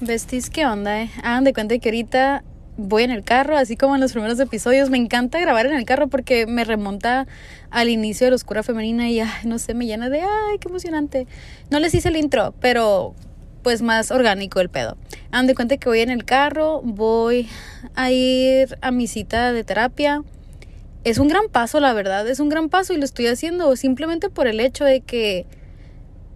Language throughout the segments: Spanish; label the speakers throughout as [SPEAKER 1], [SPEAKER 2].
[SPEAKER 1] Besties, ¿qué onda, eh? Hagan de cuenta que ahorita voy en el carro, así como en los primeros episodios. Me encanta grabar en el carro porque me remonta al inicio de la oscura femenina y, ay, no sé, me llena de, ay, qué emocionante. No les hice el intro, pero pues más orgánico el pedo. Hagan de cuenta que voy en el carro, voy a ir a mi cita de terapia. Es un gran paso, la verdad, es un gran paso y lo estoy haciendo simplemente por el hecho de que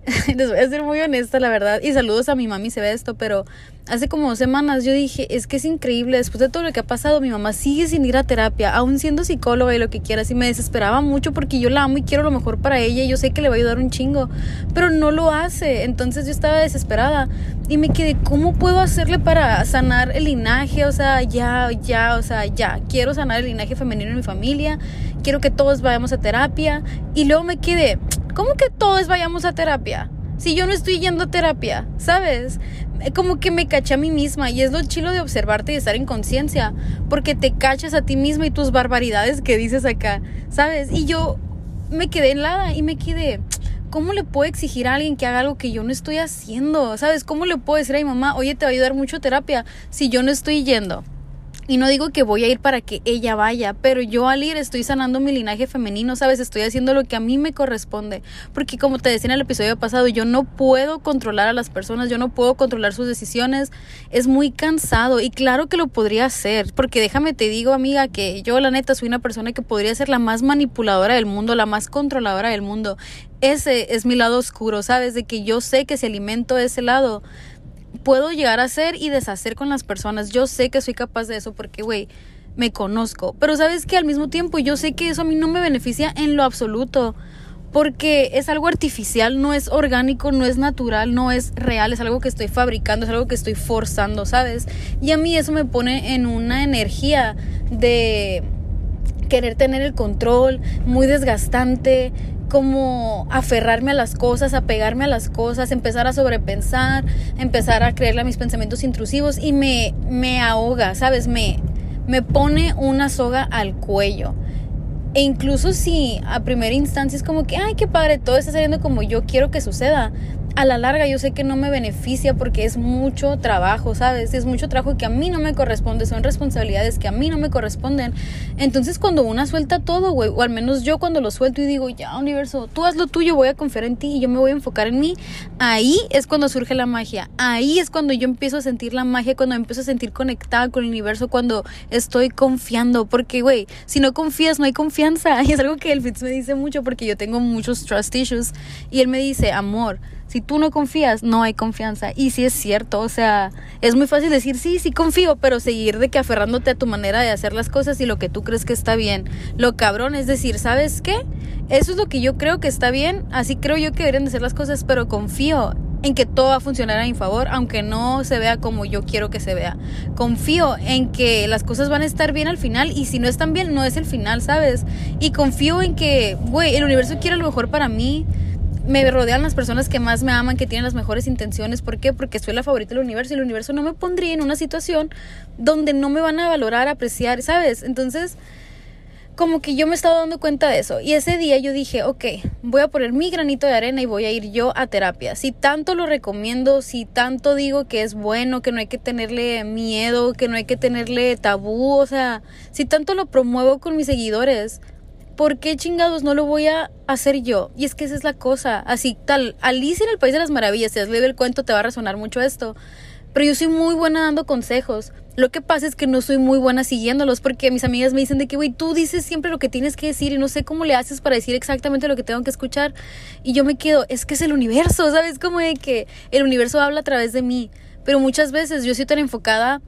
[SPEAKER 1] les voy a ser muy honesta, la verdad. Y saludos a mi mami, se ve esto, pero hace como semanas yo dije, es que es increíble, después de todo lo que ha pasado, mi mamá sigue sin ir a terapia, aún siendo psicóloga y lo que quieras. Y me desesperaba mucho porque yo la amo y quiero lo mejor para ella y yo sé que le va a ayudar un chingo, pero no lo hace. Entonces yo estaba desesperada y me quedé, ¿cómo puedo hacerle para sanar el linaje? O sea, ya, ya, o sea, ya, quiero sanar el linaje femenino en mi familia, quiero que todos vayamos a terapia. Y luego me quedé, ¿Cómo que todos vayamos a terapia? Si yo no estoy yendo a terapia, ¿sabes? Eh, como que me caché a mí misma y es lo chilo de observarte y estar en conciencia, porque te cachas a ti misma y tus barbaridades que dices acá, ¿sabes? Y yo me quedé helada y me quedé, ¿cómo le puedo exigir a alguien que haga algo que yo no estoy haciendo? ¿Sabes? ¿Cómo le puedo decir a mi mamá, oye, te va a ayudar mucho terapia si yo no estoy yendo? Y no digo que voy a ir para que ella vaya, pero yo al ir estoy sanando mi linaje femenino, ¿sabes? Estoy haciendo lo que a mí me corresponde. Porque como te decía en el episodio pasado, yo no puedo controlar a las personas, yo no puedo controlar sus decisiones. Es muy cansado y claro que lo podría hacer, porque déjame te digo, amiga, que yo la neta soy una persona que podría ser la más manipuladora del mundo, la más controladora del mundo. Ese es mi lado oscuro, ¿sabes? De que yo sé que si alimento ese lado, puedo llegar a hacer y deshacer con las personas. Yo sé que soy capaz de eso porque, güey, me conozco. Pero sabes que al mismo tiempo yo sé que eso a mí no me beneficia en lo absoluto. Porque es algo artificial, no es orgánico, no es natural, no es real, es algo que estoy fabricando, es algo que estoy forzando, ¿sabes? Y a mí eso me pone en una energía de querer tener el control, muy desgastante, como aferrarme a las cosas, apegarme a las cosas, empezar a sobrepensar, empezar a creerle a mis pensamientos intrusivos y me, me ahoga, ¿sabes? Me, me pone una soga al cuello. E incluso si a primera instancia es como que, ay, qué padre, todo está saliendo como yo quiero que suceda, a la larga yo sé que no me beneficia porque es mucho trabajo, ¿sabes? Es mucho trabajo que a mí no me corresponde, son responsabilidades que a mí no me corresponden. Entonces cuando una suelta todo, güey, o al menos yo cuando lo suelto y digo, ya, universo, tú haz lo tuyo, voy a confiar en ti y yo me voy a enfocar en mí, ahí es cuando surge la magia. Ahí es cuando yo empiezo a sentir la magia, cuando empiezo a sentir conectada con el universo, cuando estoy confiando. Porque, güey, si no confías, no hay confianza. Y es algo que el Fitz me dice mucho porque yo tengo muchos trust issues. Y él me dice, amor, si tú no confías, no hay confianza. Y sí es cierto, o sea, es muy fácil decir, sí, sí confío, pero seguir de que aferrándote a tu manera de hacer las cosas y lo que tú crees que está bien. Lo cabrón es decir, ¿sabes qué? Eso es lo que yo creo que está bien, así creo yo que deberían de ser las cosas, pero confío en que todo va a funcionar a mi favor, aunque no se vea como yo quiero que se vea. Confío en que las cosas van a estar bien al final y si no están bien, no es el final, ¿sabes? Y confío en que, güey, el universo quiere lo mejor para mí me rodean las personas que más me aman, que tienen las mejores intenciones. ¿Por qué? Porque soy la favorita del universo y el universo no me pondría en una situación donde no me van a valorar, apreciar, ¿sabes? Entonces, como que yo me estaba dando cuenta de eso. Y ese día yo dije, ok, voy a poner mi granito de arena y voy a ir yo a terapia. Si tanto lo recomiendo, si tanto digo que es bueno, que no hay que tenerle miedo, que no hay que tenerle tabú, o sea, si tanto lo promuevo con mis seguidores, ¿por qué chingados no lo voy a hacer yo? Y es que esa es la cosa. Así, tal, Alicia en el País de las Maravillas, si has leído el cuento, te va a resonar mucho esto. Pero yo soy muy buena dando consejos. Lo que pasa es que no soy muy buena siguiéndolos porque mis amigas me dicen de que, güey, tú dices siempre lo que tienes que decir y no sé cómo le haces para decir exactamente lo que tengo que escuchar. Y yo me quedo, es que es el universo, ¿sabes? Como de que el universo habla a través de mí. Pero muchas veces yo soy tan enfocada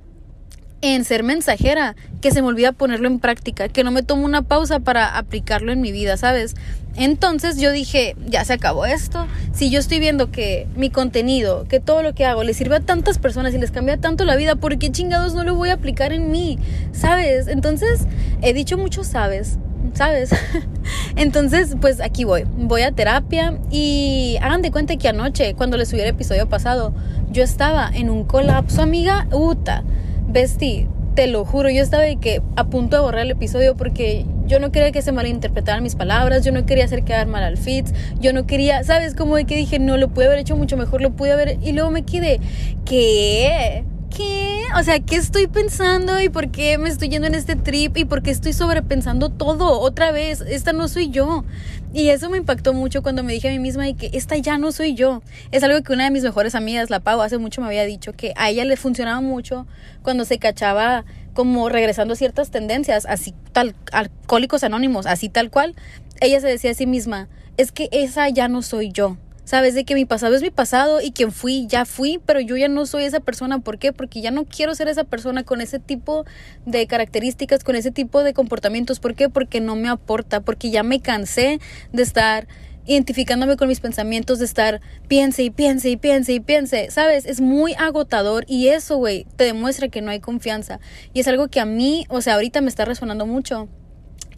[SPEAKER 1] en ser mensajera que se me olvida ponerlo en práctica, que no me tomo una pausa para aplicarlo en mi vida, ¿sabes? Entonces yo dije, ya se acabó esto. Si yo estoy viendo que mi contenido, que todo lo que hago le sirve a tantas personas y les cambia tanto la vida, ¿por qué chingados no lo voy a aplicar en mí? ¿Sabes? Entonces, he dicho mucho, ¿sabes? ¿Sabes? Entonces, pues aquí voy. Voy a terapia y hagan de cuenta que anoche, cuando les subí el episodio pasado, yo estaba en un colapso, amiga, uta Bestie, te lo juro, yo estaba de que a punto de borrar el episodio porque Yo no quería que se malinterpretaran mis palabras, yo no quería hacer quedar mal al Fitz, yo no quería, ¿sabes? Como de que dije, no, lo pude haber hecho mucho mejor, lo pude haber... Y luego me quedé, ¿qué? ¿Qué? O sea, ¿qué estoy pensando y por qué me estoy yendo en este trip y por qué estoy sobrepensando todo otra vez? Esta no soy yo. Y eso me impactó mucho cuando me dije a mí misma que esta ya no soy yo. Es algo que una de mis mejores amigas, la Pau, hace mucho me había dicho que a ella le funcionaba mucho cuando se cachaba como regresando a ciertas tendencias, así tal, alcohólicos anónimos, así tal cual. Ella se decía a sí misma, es que esa ya no soy yo. Sabes de que mi pasado es mi pasado y quien fui, ya fui, pero yo ya no soy esa persona. ¿Por qué? Porque ya no quiero ser esa persona con ese tipo de características, con ese tipo de comportamientos. ¿Por qué? Porque no me aporta, porque ya me cansé de estar identificándome con mis pensamientos, de estar piense y piense y piense y piense. ¿Sabes? Es muy agotador y eso, güey, te demuestra que no hay confianza. Y es algo que a mí, o sea, ahorita me está resonando mucho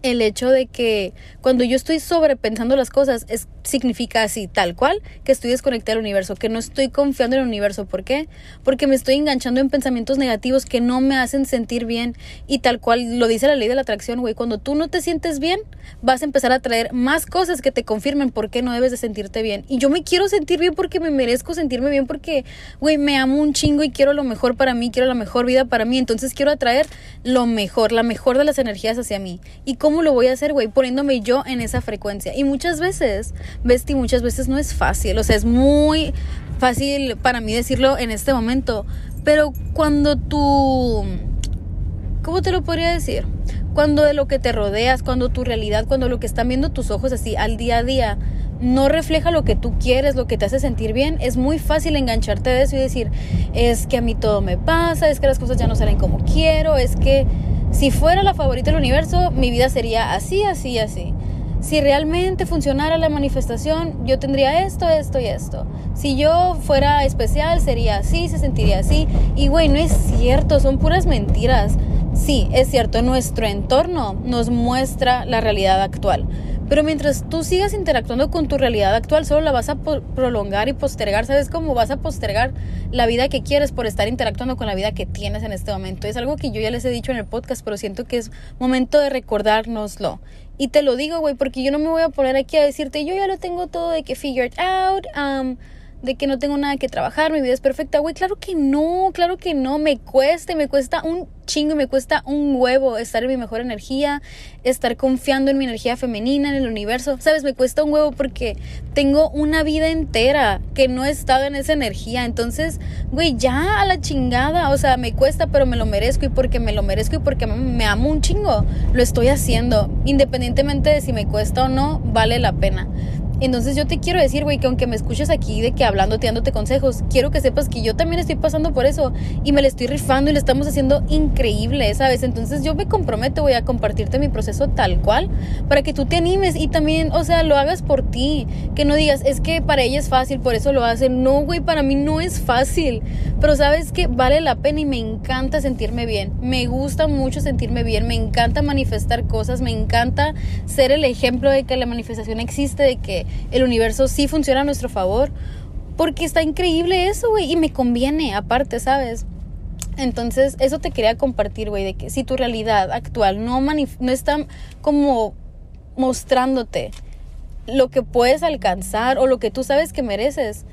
[SPEAKER 1] el hecho de que cuando yo estoy sobrepensando las cosas es, significa así, tal cual, que estoy desconectada del universo, que no estoy confiando en el universo. ¿Por qué? Porque me estoy enganchando en pensamientos negativos que no me hacen sentir bien y tal cual lo dice la ley de la atracción, güey, cuando tú no te sientes bien, vas a empezar a traer más cosas que te confirmen por qué no debes de sentirte bien. Y yo me quiero sentir bien porque me merezco sentirme bien porque, güey, me amo un chingo y quiero lo mejor para mí, quiero la mejor vida para mí, entonces quiero atraer lo mejor, la mejor de las energías hacia mí. ¿Y cómo lo voy a hacer, güey? Poniéndome yo en esa frecuencia. Y muchas veces, Besti, muchas veces no es fácil. O sea, es muy fácil para mí decirlo en este momento. Pero cuando tú... ¿Cómo te lo podría decir? Cuando de lo que te rodeas, cuando tu realidad, cuando lo que están viendo tus ojos así al día a día no refleja lo que tú quieres, lo que te hace sentir bien, es muy fácil engancharte de eso y decir, es que a mí todo me pasa, es que las cosas ya no salen como quiero, es que si fuera la favorita del universo, mi vida sería así, así, así. Si realmente funcionara la manifestación, yo tendría esto, esto y esto. Si yo fuera especial, sería así, se sentiría así. Y güey, no es cierto, son puras mentiras. Sí, es cierto, nuestro entorno nos muestra la realidad actual. Pero mientras tú sigas interactuando con tu realidad actual, solo la vas a prolongar y postergar. ¿Sabes cómo vas a postergar la vida que quieres por estar interactuando con la vida que tienes en este momento? Es algo que yo ya les he dicho en el podcast, pero siento que es momento de recordárnoslo. Y te lo digo, güey, porque yo no me voy a poner aquí a decirte, yo ya lo tengo todo de que figured out. Um, de que no tengo nada que trabajar, mi vida es perfecta, güey, claro que no, claro que no, me cuesta, me cuesta un chingo, me cuesta un huevo estar en mi mejor energía, estar confiando en mi energía femenina, en el universo, sabes, me cuesta un huevo porque tengo una vida entera que no he estado en esa energía, entonces, güey, ya a la chingada, o sea, me cuesta, pero me lo merezco y porque me lo merezco y porque me amo un chingo, lo estoy haciendo, independientemente de si me cuesta o no, vale la pena. Entonces yo te quiero decir, güey, que aunque me escuches aquí de que hablando, te dándote consejos, quiero que sepas que yo también estoy pasando por eso y me le estoy rifando y le estamos haciendo increíble, ¿sabes? Entonces yo me comprometo, voy a compartirte mi proceso tal cual para que tú te animes y también, o sea, lo hagas por ti, que no digas, es que para ella es fácil, por eso lo hacen. No, güey, para mí no es fácil, pero sabes que vale la pena y me encanta sentirme bien. Me gusta mucho sentirme bien, me encanta manifestar cosas, me encanta ser el ejemplo de que la manifestación existe, de que el universo sí funciona a nuestro favor. Porque está increíble eso, güey. Y me conviene, aparte, ¿sabes? Entonces, eso te quería compartir, güey, de que si tu realidad actual no, no está como mostrándote lo que puedes alcanzar o lo que tú sabes que mereces,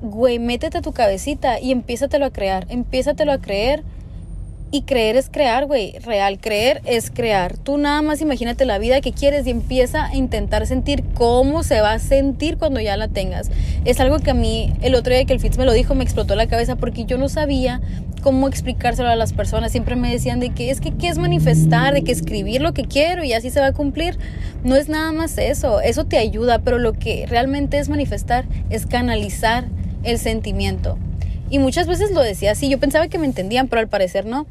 [SPEAKER 1] güey, métete tu cabecita y empiézatelo a crear, empiézatelo a creer y creer es crear, güey. Real, creer es crear. Tú nada más imagínate la vida que quieres y empieza a intentar sentir cómo se va a sentir cuando ya la tengas. Es algo que a mí, el otro día que el Fitz me lo dijo, me explotó la cabeza porque yo no sabía cómo explicárselo a las personas. Siempre me decían de que es que qué es manifestar, de que escribir lo que quiero y así se va a cumplir. No es nada más eso. Eso te ayuda, pero lo que realmente es manifestar es canalizar el sentimiento. Y muchas veces lo decía así, yo pensaba que me entendían, pero al parecer no.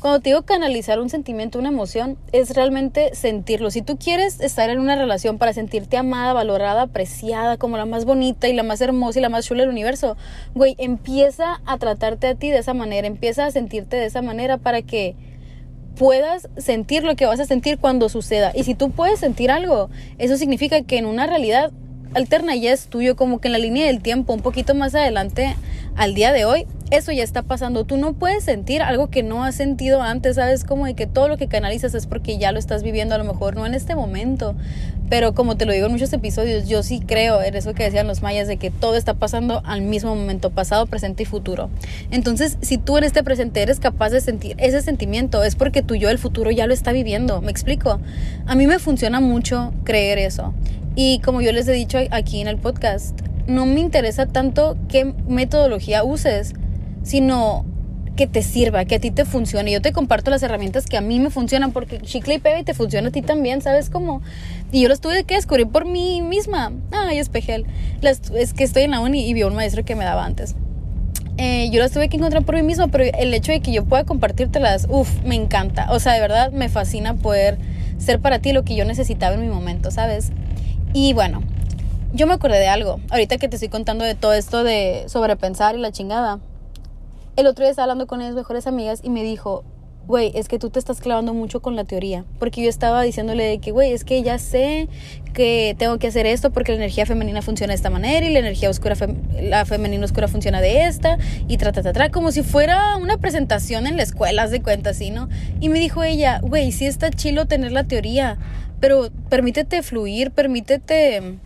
[SPEAKER 1] Cuando te digo canalizar un sentimiento, una emoción, es realmente sentirlo. Si tú quieres estar en una relación para sentirte amada, valorada, apreciada, como la más bonita y la más hermosa y la más chula del universo, güey, empieza a tratarte a ti de esa manera, empieza a sentirte de esa manera para que puedas sentir lo que vas a sentir cuando suceda. Y si tú puedes sentir algo, eso significa que en una realidad alterna ya es tuyo, como que en la línea del tiempo, un poquito más adelante al día de hoy, eso ya está pasando. Tú no puedes sentir algo que no has sentido antes, ¿sabes? Como de que todo lo que canalizas es porque ya lo estás viviendo, a lo mejor no en este momento. Pero como te lo digo en muchos episodios, yo sí creo en eso que decían los mayas, de que todo está pasando al mismo momento, pasado, presente y futuro. Entonces, si tú en este presente eres capaz de sentir ese sentimiento, es porque tu yo del futuro ya lo está viviendo. ¿Me explico? A mí me funciona mucho creer eso. Y como yo les he dicho aquí en el podcast, no me interesa tanto qué metodología uses sino que te sirva, que a ti te funcione. Yo te comparto las herramientas que a mí me funcionan porque chicle y pega y te funciona a ti también, ¿sabes cómo? Y yo las tuve que descubrir por mí misma. Ay, espejel. es que estoy en la uni y vi a un maestro que me daba antes. Eh, yo las tuve que encontrar por mí misma, pero el hecho de que yo pueda compartírtelas, uff, me encanta. O sea, de verdad me fascina poder ser para ti lo que yo necesitaba en mi momento, ¿sabes? Y bueno, yo me acordé de algo. Ahorita que te estoy contando de todo esto de sobrepensar y la chingada el otro día estaba hablando con mis mejores amigas y me dijo, güey, es que tú te estás clavando mucho con la teoría. Porque yo estaba diciéndole de que, güey, es que ya sé que tengo que hacer esto porque la energía femenina funciona de esta manera y la energía oscura, la femenina oscura funciona de esta y tra, tra, tra, como si fuera una presentación en la escuela, de cuenta, ¿sí, no? Y me dijo ella, güey, sí está chilo tener la teoría, pero permítete fluir, permítete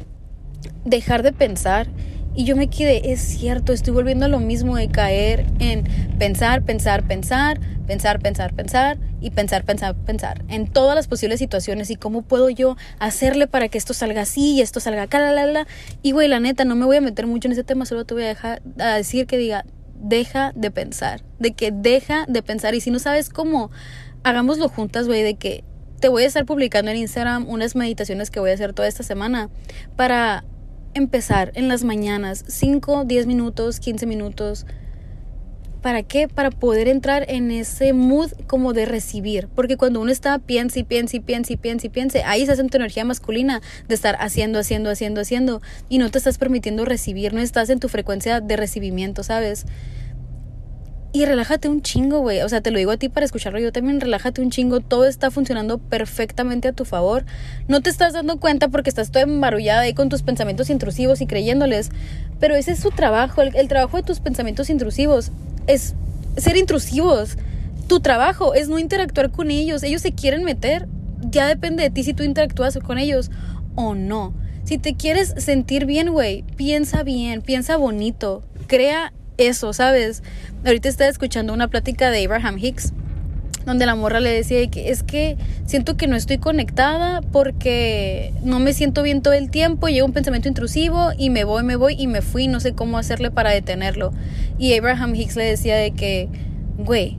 [SPEAKER 1] dejar de pensar y yo me quedé, es cierto, estoy volviendo a lo mismo de caer en pensar, pensar, pensar, pensar, pensar, pensar y pensar, pensar, pensar en todas las posibles situaciones y cómo puedo yo hacerle para que esto salga así y esto salga acá, la, la. Y güey, la neta, no me voy a meter mucho en ese tema, solo te voy a dejar a decir que diga, deja de pensar, de que deja de pensar y si no sabes cómo, hagámoslo juntas, güey, de que te voy a estar publicando en Instagram unas meditaciones que voy a hacer toda esta semana para empezar en las mañanas, 5, 10 minutos, 15 minutos. ¿Para qué? Para poder entrar en ese mood como de recibir. Porque cuando uno está piensa y piensa y piensa y piensa y piensa, ahí se hace tu energía masculina de estar haciendo, haciendo, haciendo, haciendo. Y no te estás permitiendo recibir, no estás en tu frecuencia de recibimiento, ¿sabes? Y relájate un chingo, güey. O sea, te lo digo a ti para escucharlo. Yo también relájate un chingo. Todo está funcionando perfectamente a tu favor. No te estás dando cuenta porque estás toda embarullada ahí con tus pensamientos intrusivos y creyéndoles. Pero ese es su trabajo. El, el trabajo de tus pensamientos intrusivos es ser intrusivos. Tu trabajo es no interactuar con ellos. Ellos se quieren meter. Ya depende de ti si tú interactúas con ellos o no. Si te quieres sentir bien, güey, piensa bien, piensa bonito. Crea eso, ¿sabes? Ahorita estaba escuchando una plática de Abraham Hicks donde la morra le decía que es que siento que no estoy conectada porque no me siento bien todo el tiempo, llega un pensamiento intrusivo y me voy, me voy y me fui, no sé cómo hacerle para detenerlo. Y Abraham Hicks le decía de que, güey,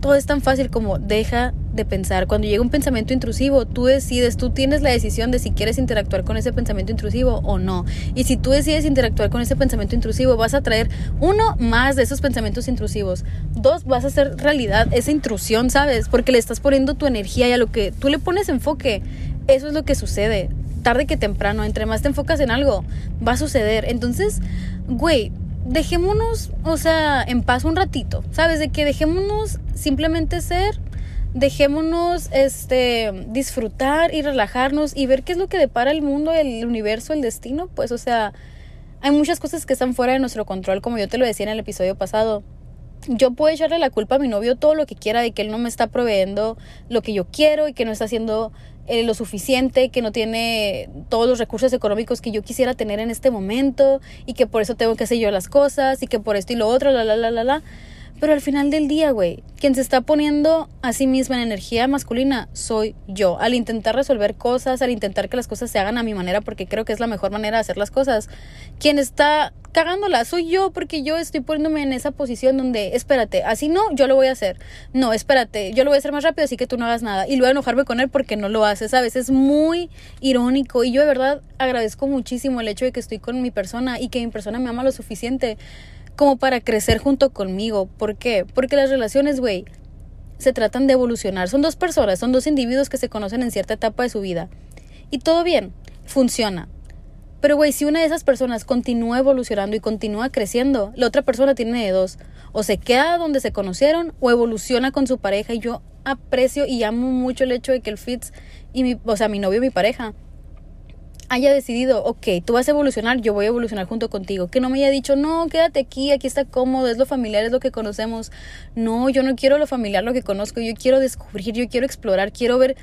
[SPEAKER 1] todo es tan fácil como deja de pensar. Cuando llega un pensamiento intrusivo, tú decides, tú tienes la decisión de si quieres interactuar con ese pensamiento intrusivo o no. Y si tú decides interactuar con ese pensamiento intrusivo, vas a traer uno más de esos pensamientos intrusivos. Dos, vas a hacer realidad esa intrusión, ¿sabes? Porque le estás poniendo tu energía y a lo que tú le pones enfoque. Eso es lo que sucede. Tarde que temprano, entre más te enfocas en algo, va a suceder. Entonces, güey, dejémonos, o sea, en paz un ratito, ¿sabes? De que dejémonos simplemente ser dejémonos este disfrutar y relajarnos y ver qué es lo que depara el mundo, el universo, el destino, pues o sea, hay muchas cosas que están fuera de nuestro control, como yo te lo decía en el episodio pasado. Yo puedo echarle la culpa a mi novio todo lo que quiera de que él no me está proveyendo lo que yo quiero y que no está haciendo eh, lo suficiente, que no tiene todos los recursos económicos que yo quisiera tener en este momento y que por eso tengo que hacer yo las cosas y que por esto y lo otro, la, la, la, la, la. Pero al final del día, güey, quien se está poniendo a sí misma en energía masculina soy yo. Al intentar resolver cosas, al intentar que las cosas se hagan a mi manera, porque creo que es la mejor manera de hacer las cosas. Quien está cagándola soy yo, porque yo estoy poniéndome en esa posición donde, espérate, así no, yo lo voy a hacer. No, espérate, yo lo voy a hacer más rápido, así que tú no hagas nada. Y luego enojarme con él porque no lo haces, ¿sabes? Es muy irónico. Y yo de verdad agradezco muchísimo el hecho de que estoy con mi persona y que mi persona me ama lo suficiente como para crecer junto conmigo. ¿Por qué? Porque las relaciones, güey, se tratan de evolucionar. Son dos personas, son dos individuos que se conocen en cierta etapa de su vida. Y todo bien, funciona. Pero, güey, si una de esas personas continúa evolucionando y continúa creciendo, la otra persona tiene de dos. O se queda donde se conocieron o evoluciona con su pareja. Y yo aprecio y amo mucho el hecho de que el Fitz y mi, o sea, mi novio y mi pareja haya decidido, ok, tú vas a evolucionar, yo voy a evolucionar junto contigo. Que no me haya dicho, no, quédate aquí, aquí está cómodo, es lo familiar, es lo que conocemos. No, yo no quiero lo familiar, lo que conozco, yo quiero descubrir, yo quiero explorar, quiero ver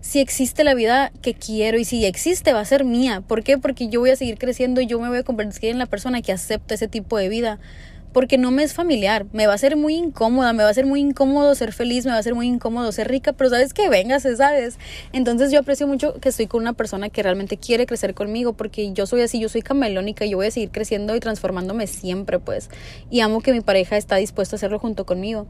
[SPEAKER 1] si existe la vida que quiero y si existe va a ser mía. ¿Por qué? Porque yo voy a seguir creciendo y yo me voy a convertir en la persona que acepta ese tipo de vida porque no me es familiar, me va a ser muy incómoda, me va a ser muy incómodo ser feliz, me va a ser muy incómodo ser rica, pero sabes que vengas, sabes. Entonces yo aprecio mucho que estoy con una persona que realmente quiere crecer conmigo, porque yo soy así, yo soy camelónica, yo voy a seguir creciendo y transformándome siempre, pues. Y amo que mi pareja está dispuesta a hacerlo junto conmigo.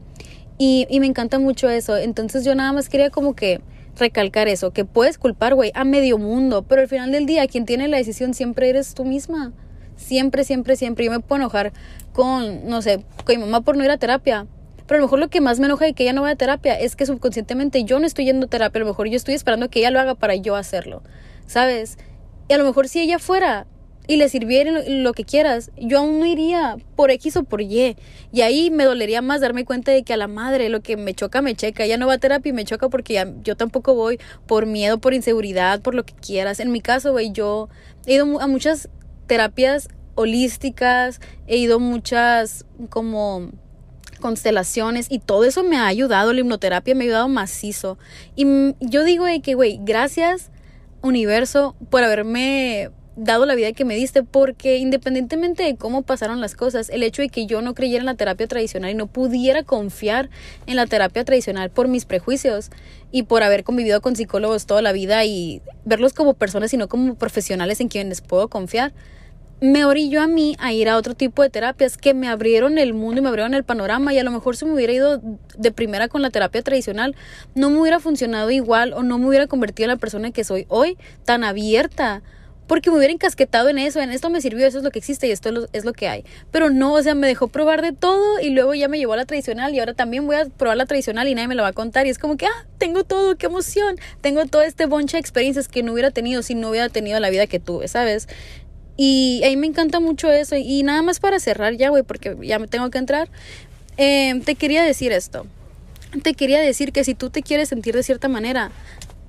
[SPEAKER 1] Y, y me encanta mucho eso. Entonces yo nada más quería como que recalcar eso, que puedes culpar, güey, a medio mundo, pero al final del día quien tiene la decisión siempre eres tú misma. Siempre, siempre, siempre. Yo me puedo enojar con, no sé, con mi mamá por no ir a terapia. Pero a lo mejor lo que más me enoja de que ella no vaya a terapia es que subconscientemente yo no estoy yendo a terapia. A lo mejor yo estoy esperando que ella lo haga para yo hacerlo. ¿Sabes? Y a lo mejor si ella fuera y le sirviera lo, que quieras, yo aún no iría por X o por Y. Y ahí me dolería más darme cuenta de que a la madre lo que me choca, me checa. Ella no va a terapia y me choca porque yo tampoco voy por miedo, por inseguridad, por lo que quieras. En mi caso, güey, yo he ido a muchas terapias holísticas, he ido muchas como constelaciones y todo eso me ha ayudado, la hipnoterapia me ha ayudado macizo. Y yo digo que, güey, gracias universo por haberme dado la vida que me diste, porque independientemente de cómo pasaron las cosas, el hecho de que yo no creyera en la terapia tradicional y no pudiera confiar en la terapia tradicional por mis prejuicios y por haber convivido con psicólogos toda la vida y verlos como personas y no como profesionales en quienes puedo confiar, me orilló a mí a ir a otro tipo de terapias que me abrieron el mundo y me abrieron el panorama y a lo mejor si me hubiera ido de primera con la terapia tradicional no me hubiera funcionado igual o no me hubiera convertido en la persona que soy hoy tan abierta porque me hubiera encasquetado en eso, en esto me sirvió, eso es lo que existe y esto es lo que hay. Pero no, o sea, me dejó probar de todo y luego ya me llevó a la tradicional y ahora también voy a probar la tradicional y nadie me la va a contar y es como que, ah, tengo todo, qué emoción, tengo todo este bonche de experiencias que no hubiera tenido si no hubiera tenido la vida que tuve, ¿sabes? Y ahí me encanta mucho eso. Y nada más para cerrar ya, güey, porque ya me tengo que entrar. Eh, te quería decir esto. Te quería decir que si tú te quieres sentir de cierta manera,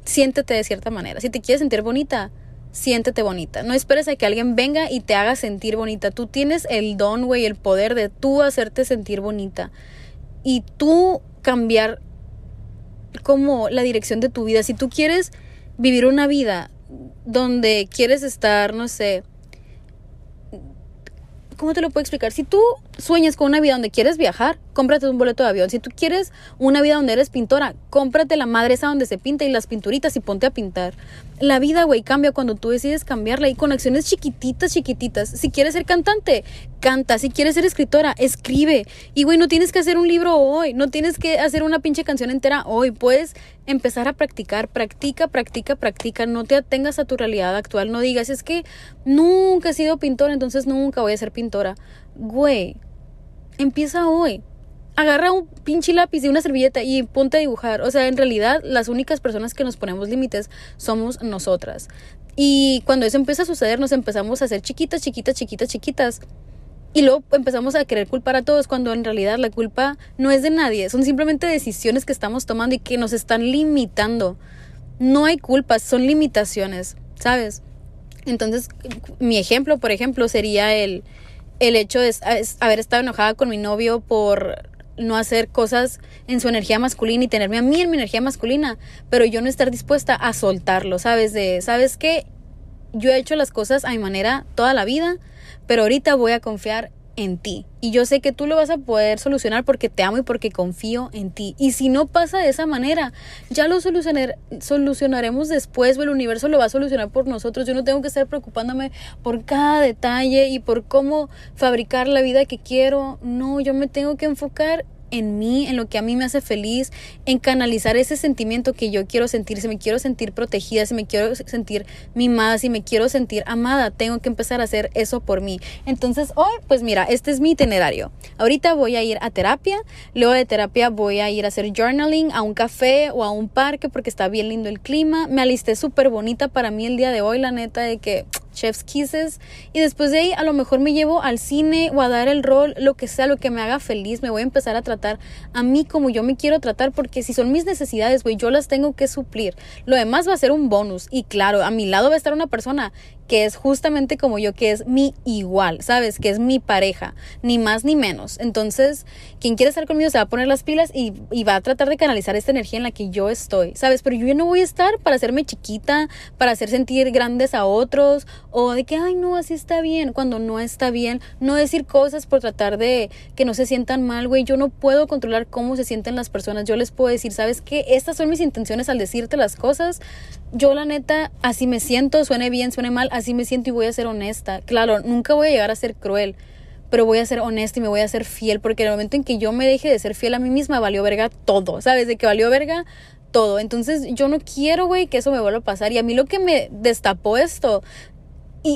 [SPEAKER 1] siéntete de cierta manera. Si te quieres sentir bonita, siéntete bonita. No esperes a que alguien venga y te haga sentir bonita. Tú tienes el don, güey, el poder de tú hacerte sentir bonita. Y tú cambiar como la dirección de tu vida. Si tú quieres vivir una vida donde quieres estar, no sé, ¿cómo te lo puedo explicar? Si tú sueñas con una vida donde quieres viajar, cómprate un boleto de avión. Si tú quieres una vida donde eres pintora, cómprate la madre esa donde se pinta y las pinturitas y ponte a pintar. La vida, güey, cambia cuando tú decides cambiarla y con acciones chiquititas, chiquititas. Si quieres ser cantante, canta. Si quieres ser escritora, escribe. Y, güey, no tienes que hacer un libro hoy, no tienes que hacer una pinche canción entera hoy. Puedes empezar a practicar, practica, practica, practica. No te atengas a tu realidad actual. No digas, es que nunca he sido pintora, entonces nunca voy a ser pintora. Güey, empieza hoy. Agarra un pinche lápiz y una servilleta y ponte a dibujar. O sea, en realidad las únicas personas que nos ponemos límites somos nosotras. Y cuando eso empieza a suceder, nos empezamos a hacer chiquitas, chiquitas, chiquitas, chiquitas. Y luego empezamos a querer culpar a todos cuando en realidad la culpa no es de nadie. Son simplemente decisiones que estamos tomando y que nos están limitando. No hay culpas, son limitaciones, ¿sabes? Entonces, mi ejemplo, por ejemplo, sería el, el hecho de haber estado enojada con mi novio por no hacer cosas en su energía masculina y tenerme a mí en mi energía masculina, pero yo no estar dispuesta a soltarlo, ¿sabes? De, ¿sabes qué? Yo he hecho las cosas a mi manera toda la vida, pero ahorita voy a confiar en ti. Y yo sé que tú lo vas a poder solucionar porque te amo y porque confío en ti. Y si no pasa de esa manera, ya lo solucionar, solucionaremos después o el universo lo va a solucionar por nosotros. Yo no tengo que estar preocupándome por cada detalle y por cómo fabricar la vida que quiero. No, yo me tengo que enfocar en mí, en lo que a mí me hace feliz, en canalizar ese sentimiento que yo quiero sentir, si me quiero sentir protegida, si me quiero sentir mimada, si me quiero sentir amada, tengo que empezar a hacer eso por mí. Entonces hoy, pues mira, este es mi itinerario. Ahorita voy a ir a terapia, luego de terapia voy a ir a hacer journaling, a un café o a un parque porque está bien lindo el clima. Me alisté súper bonita para mí el día de hoy, la neta de que chef's kisses. Y después de ahí a lo mejor me llevo al cine o a dar el rol, lo que sea, lo que me haga feliz, me voy a empezar a tratar a mí como yo me quiero tratar porque si son mis necesidades, güey, yo las tengo que suplir. Lo demás va a ser un bonus. Y claro, a mi lado va a estar una persona que es justamente como yo, que es mi igual, ¿sabes? Que es mi pareja, ni más ni menos. Entonces, quien quiere estar conmigo se va a poner las pilas y, y, va a tratar de canalizar esta energía en la que yo estoy, ¿sabes? Pero yo no voy a estar para hacerme chiquita, para hacer sentir grandes a otros, o de que, ay, no, así está bien, cuando no está bien, no decir cosas por tratar de que no se sientan mal, güey. Yo no puedo controlar cómo se sienten las personas. Yo les puedo decir, ¿sabes qué? Estas son mis intenciones al decirte las cosas. Yo, la neta, así me siento, suene bien, suene mal así me siento y voy a ser honesta. Claro, nunca voy a llegar a ser cruel, pero voy a ser honesta y me voy a ser fiel, porque en el momento en que yo me deje de ser fiel a mí misma, valió verga todo, ¿sabes? De que valió verga todo. Entonces yo no quiero, güey, que eso me vuelva a pasar. Y a mí lo que me destapó esto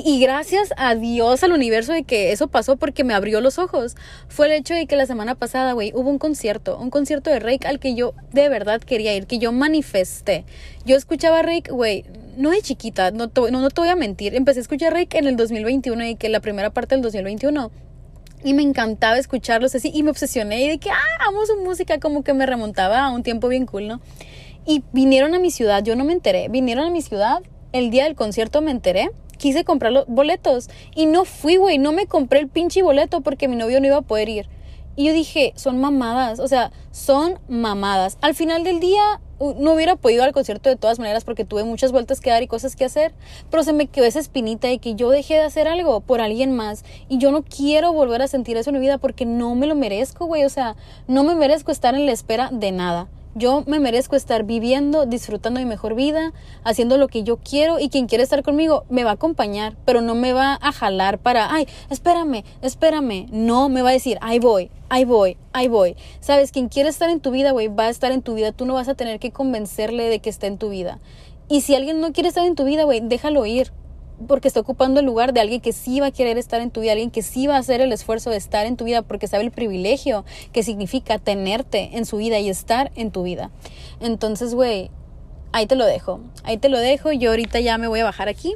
[SPEAKER 1] y, gracias a Dios, al universo de que eso pasó porque me abrió los ojos, fue el hecho de que la semana pasada, güey, hubo un concierto, un concierto de Rake al que yo de verdad quería ir, que yo manifesté. Yo escuchaba Rake, güey, no de chiquita, no, no, no te voy a mentir, empecé a escuchar Rake en el 2021 y que la primera parte del 2021 y me encantaba escucharlos así y me obsesioné y de que, ah, amo su música, como que me remontaba a un tiempo bien cool, ¿no? Y vinieron a mi ciudad, yo no me enteré, vinieron a mi ciudad, el día del concierto me enteré quise comprar los boletos y no fui, güey, no me compré el pinche boleto porque mi novio no iba a poder ir. Y yo dije, son mamadas, o sea, son mamadas. Al final del día no hubiera podido ir al concierto de todas maneras porque tuve muchas vueltas que dar y cosas que hacer, pero se me quedó esa espinita de que yo dejé de hacer algo por alguien más y yo no quiero volver a sentir eso en mi vida porque no me lo merezco, güey, o sea, no me merezco estar en la espera de nada. Yo me merezco estar viviendo, disfrutando mi mejor vida, haciendo lo que yo quiero y quien quiere estar conmigo me va a acompañar, pero no me va a jalar para, ay, espérame, espérame. No, me va a decir, ahí voy, ahí voy, ahí voy. Sabes, quien quiere estar en tu vida, güey, va a estar en tu vida. Tú no vas a tener que convencerle de que esté en tu vida. Y si alguien no quiere estar en tu vida, güey, déjalo ir porque está ocupando el lugar de alguien que sí va a querer estar en tu vida, alguien que sí va a hacer el esfuerzo de estar en tu vida porque sabe el privilegio que significa tenerte en su vida y estar en tu vida. Entonces, güey, ahí te lo dejo, ahí te lo dejo, yo ahorita ya me voy a bajar aquí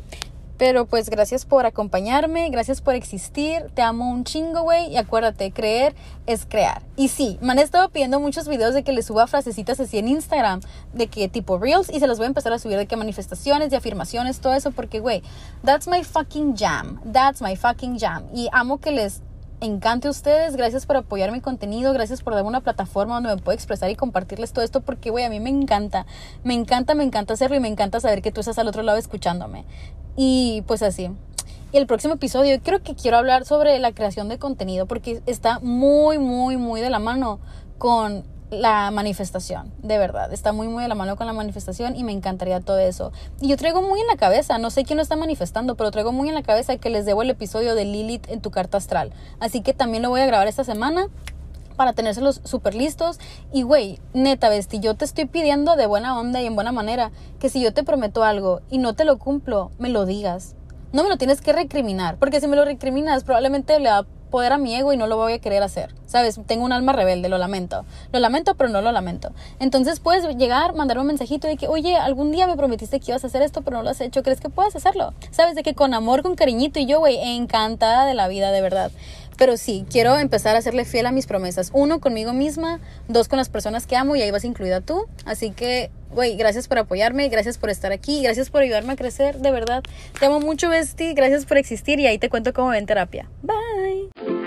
[SPEAKER 1] pero pues gracias por acompañarme, gracias por existir, te amo un chingo, güey, y acuérdate, creer es crear. Y sí, me han estado pidiendo muchos videos de que les suba frasecitas así en Instagram, de que tipo reels, y se los voy a empezar a subir de que manifestaciones, de afirmaciones, todo eso, porque, güey, that's my fucking jam, that's my fucking jam. Y amo que les encante a ustedes. Gracias por apoyar mi contenido. Gracias por darme una plataforma donde me puedo expresar y compartirles todo esto porque, güey, a mí me encanta. Me encanta, me encanta hacerlo y me encanta saber que tú estás al otro lado escuchándome. Y pues así. Y el próximo episodio creo que quiero hablar sobre la creación de contenido porque está muy, muy, muy de la mano con la manifestación, de verdad. Está muy, muy de la mano con la manifestación y me encantaría todo eso. Y yo traigo muy en la cabeza, no sé quién lo está manifestando, pero traigo muy en la cabeza que les debo el episodio de Lilith en tu carta astral. Así que también lo voy a grabar esta semana para tenérselos súper listos. Y güey, neta, Besti, yo te estoy pidiendo de buena onda y en buena manera que si yo te prometo algo y no te lo cumplo, me lo digas. No me lo tienes que recriminar, porque si me lo recriminas probablemente le va a poder a mi ego y no lo voy a querer hacer. ¿Sabes? Tengo un alma rebelde, lo lamento. Lo lamento, pero no lo lamento. Entonces puedes llegar, mandarme un mensajito de que, oye, algún día me prometiste que ibas a hacer esto, pero no lo has hecho. ¿Crees que puedes hacerlo? ¿Sabes? De que con amor, con cariñito y yo, güey, encantada de la vida, de verdad. Pero sí, quiero empezar a serle fiel a mis promesas. Uno, conmigo misma. Dos, con las personas que amo y ahí vas incluida tú. Así que, güey, gracias por apoyarme, gracias por estar aquí, gracias por ayudarme a crecer, de verdad. Te amo mucho, Besti. Gracias por existir y ahí te cuento cómo ven terapia. Bye.